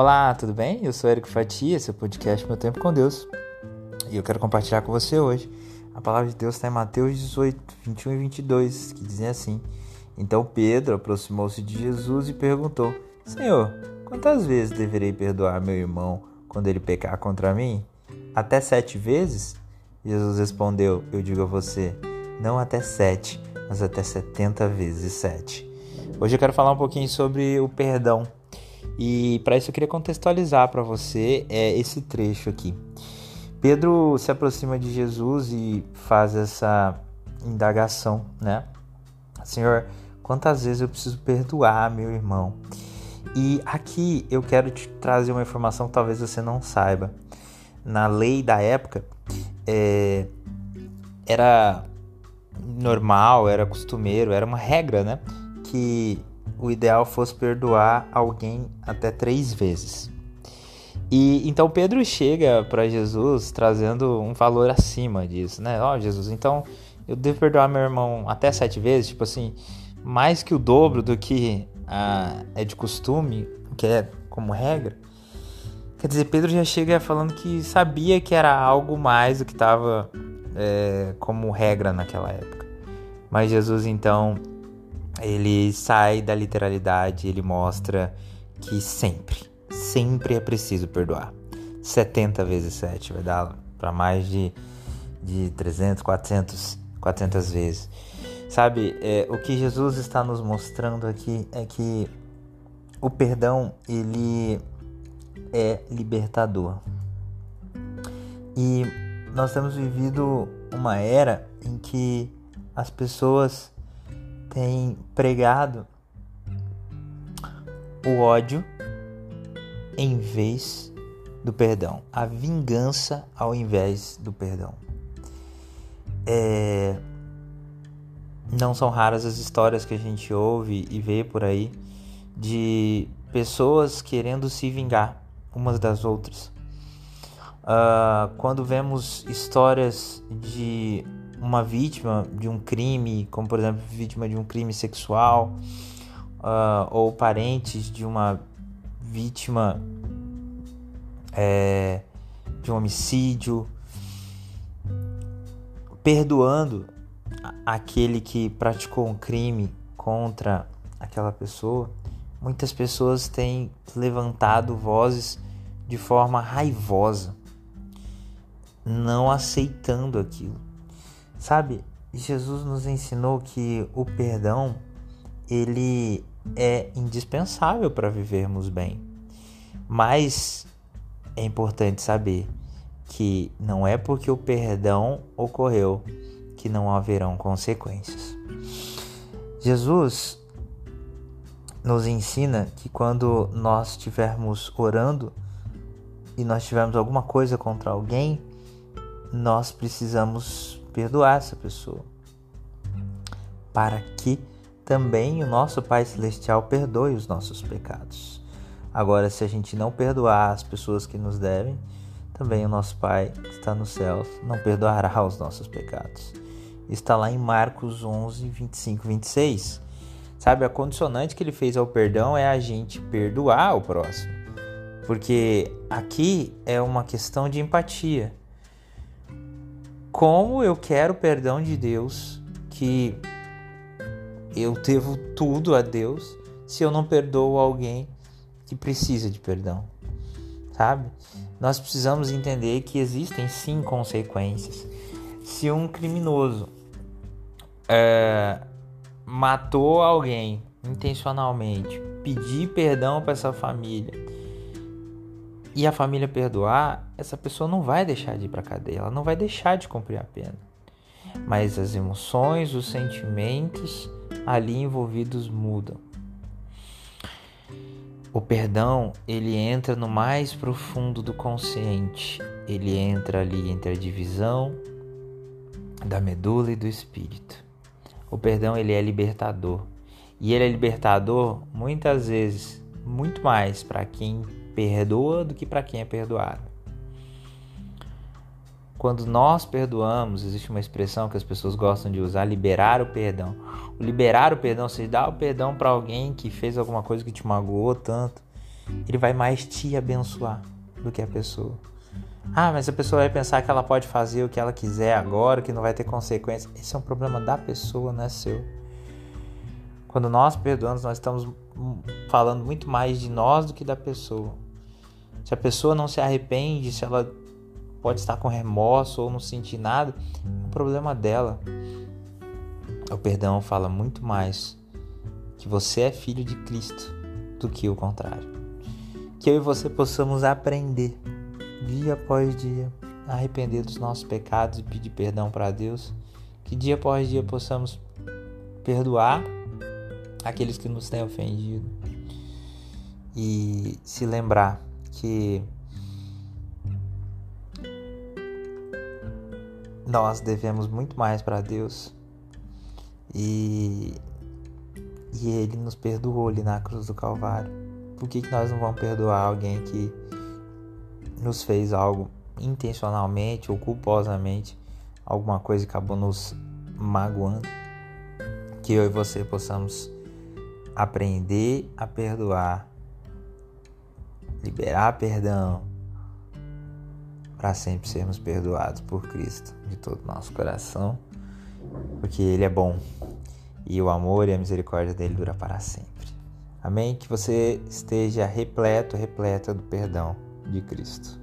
Olá, tudo bem? Eu sou Eric Fatia, esse é o podcast Meu Tempo com Deus. E eu quero compartilhar com você hoje. A palavra de Deus está em Mateus 18, 21 e 22, que dizem assim: Então Pedro aproximou-se de Jesus e perguntou: Senhor, quantas vezes deverei perdoar meu irmão quando ele pecar contra mim? Até sete vezes? Jesus respondeu: Eu digo a você, não até sete, mas até setenta vezes sete. Hoje eu quero falar um pouquinho sobre o perdão. E para isso eu queria contextualizar para você é, esse trecho aqui. Pedro se aproxima de Jesus e faz essa indagação, né? Senhor, quantas vezes eu preciso perdoar meu irmão? E aqui eu quero te trazer uma informação que talvez você não saiba. Na lei da época, é, era normal, era costumeiro, era uma regra, né? Que o ideal fosse perdoar alguém até três vezes. E então Pedro chega para Jesus trazendo um valor acima disso, né? Ó, oh, Jesus, então eu devo perdoar meu irmão até sete vezes, tipo assim, mais que o dobro do que ah, é de costume, que é como regra. Quer dizer, Pedro já chega falando que sabia que era algo mais do que estava é, como regra naquela época. Mas Jesus então ele sai da literalidade, ele mostra que sempre sempre é preciso perdoar. 70 vezes 7 vai dar para mais de, de 300, 400, 400 vezes. Sabe, é, o que Jesus está nos mostrando aqui é que o perdão ele é libertador. E nós temos vivido uma era em que as pessoas têm pregado o ódio em vez do perdão, a vingança ao invés do perdão. É... Não são raras as histórias que a gente ouve e vê por aí de pessoas querendo se vingar umas das outras. Uh, quando vemos histórias de uma vítima de um crime, como por exemplo vítima de um crime sexual, uh, ou parentes de uma vítima é, de um homicídio, perdoando aquele que praticou um crime contra aquela pessoa, muitas pessoas têm levantado vozes de forma raivosa, não aceitando aquilo. Sabe, Jesus nos ensinou que o perdão ele é indispensável para vivermos bem. Mas é importante saber que não é porque o perdão ocorreu que não haverão consequências. Jesus nos ensina que quando nós estivermos orando e nós tivermos alguma coisa contra alguém, nós precisamos perdoar essa pessoa para que também o nosso Pai Celestial perdoe os nossos pecados. Agora, se a gente não perdoar as pessoas que nos devem, também o nosso Pai que está no céu não perdoará os nossos pecados. Está lá em Marcos 11, 25, 26. Sabe, a condicionante que ele fez ao perdão é a gente perdoar o próximo. Porque aqui é uma questão de empatia. Como eu quero perdão de Deus que eu devo tudo a Deus se eu não perdoo alguém que precisa de perdão, sabe? Nós precisamos entender que existem sim consequências. Se um criminoso é, matou alguém intencionalmente, pedir perdão para essa família e a família perdoar, essa pessoa não vai deixar de ir para cadeia, ela não vai deixar de cumprir a pena. Mas as emoções, os sentimentos ali envolvidos mudam. O perdão, ele entra no mais profundo do consciente. Ele entra ali entre a divisão da medula e do espírito. O perdão, ele é libertador. E ele é libertador muitas vezes muito mais para quem perdoa do que para quem é perdoado. Quando nós perdoamos, existe uma expressão que as pessoas gostam de usar, liberar o perdão. O liberar o perdão, você dá o perdão para alguém que fez alguma coisa que te magoou tanto, ele vai mais te abençoar do que a pessoa. Ah, mas a pessoa vai pensar que ela pode fazer o que ela quiser agora, que não vai ter consequências. Esse é um problema da pessoa, não é seu. Quando nós perdoamos, nós estamos falando muito mais de nós do que da pessoa. Se a pessoa não se arrepende, se ela pode estar com remorso ou não sentir nada, é um problema dela. O perdão fala muito mais que você é filho de Cristo do que o contrário. Que eu e você possamos aprender dia após dia a arrepender dos nossos pecados e pedir perdão para Deus. Que dia após dia possamos perdoar aqueles que nos têm ofendido e se lembrar que nós devemos muito mais para Deus e, e Ele nos perdoou ali na cruz do Calvário. Por que, que nós não vamos perdoar alguém que nos fez algo intencionalmente ou culposamente, alguma coisa que acabou nos magoando? Que eu e você possamos aprender a perdoar, liberar perdão, para sempre sermos perdoados por Cristo de todo o nosso coração, porque Ele é bom e o amor e a misericórdia dele dura para sempre. Amém? Que você esteja repleto, repleta do perdão de Cristo.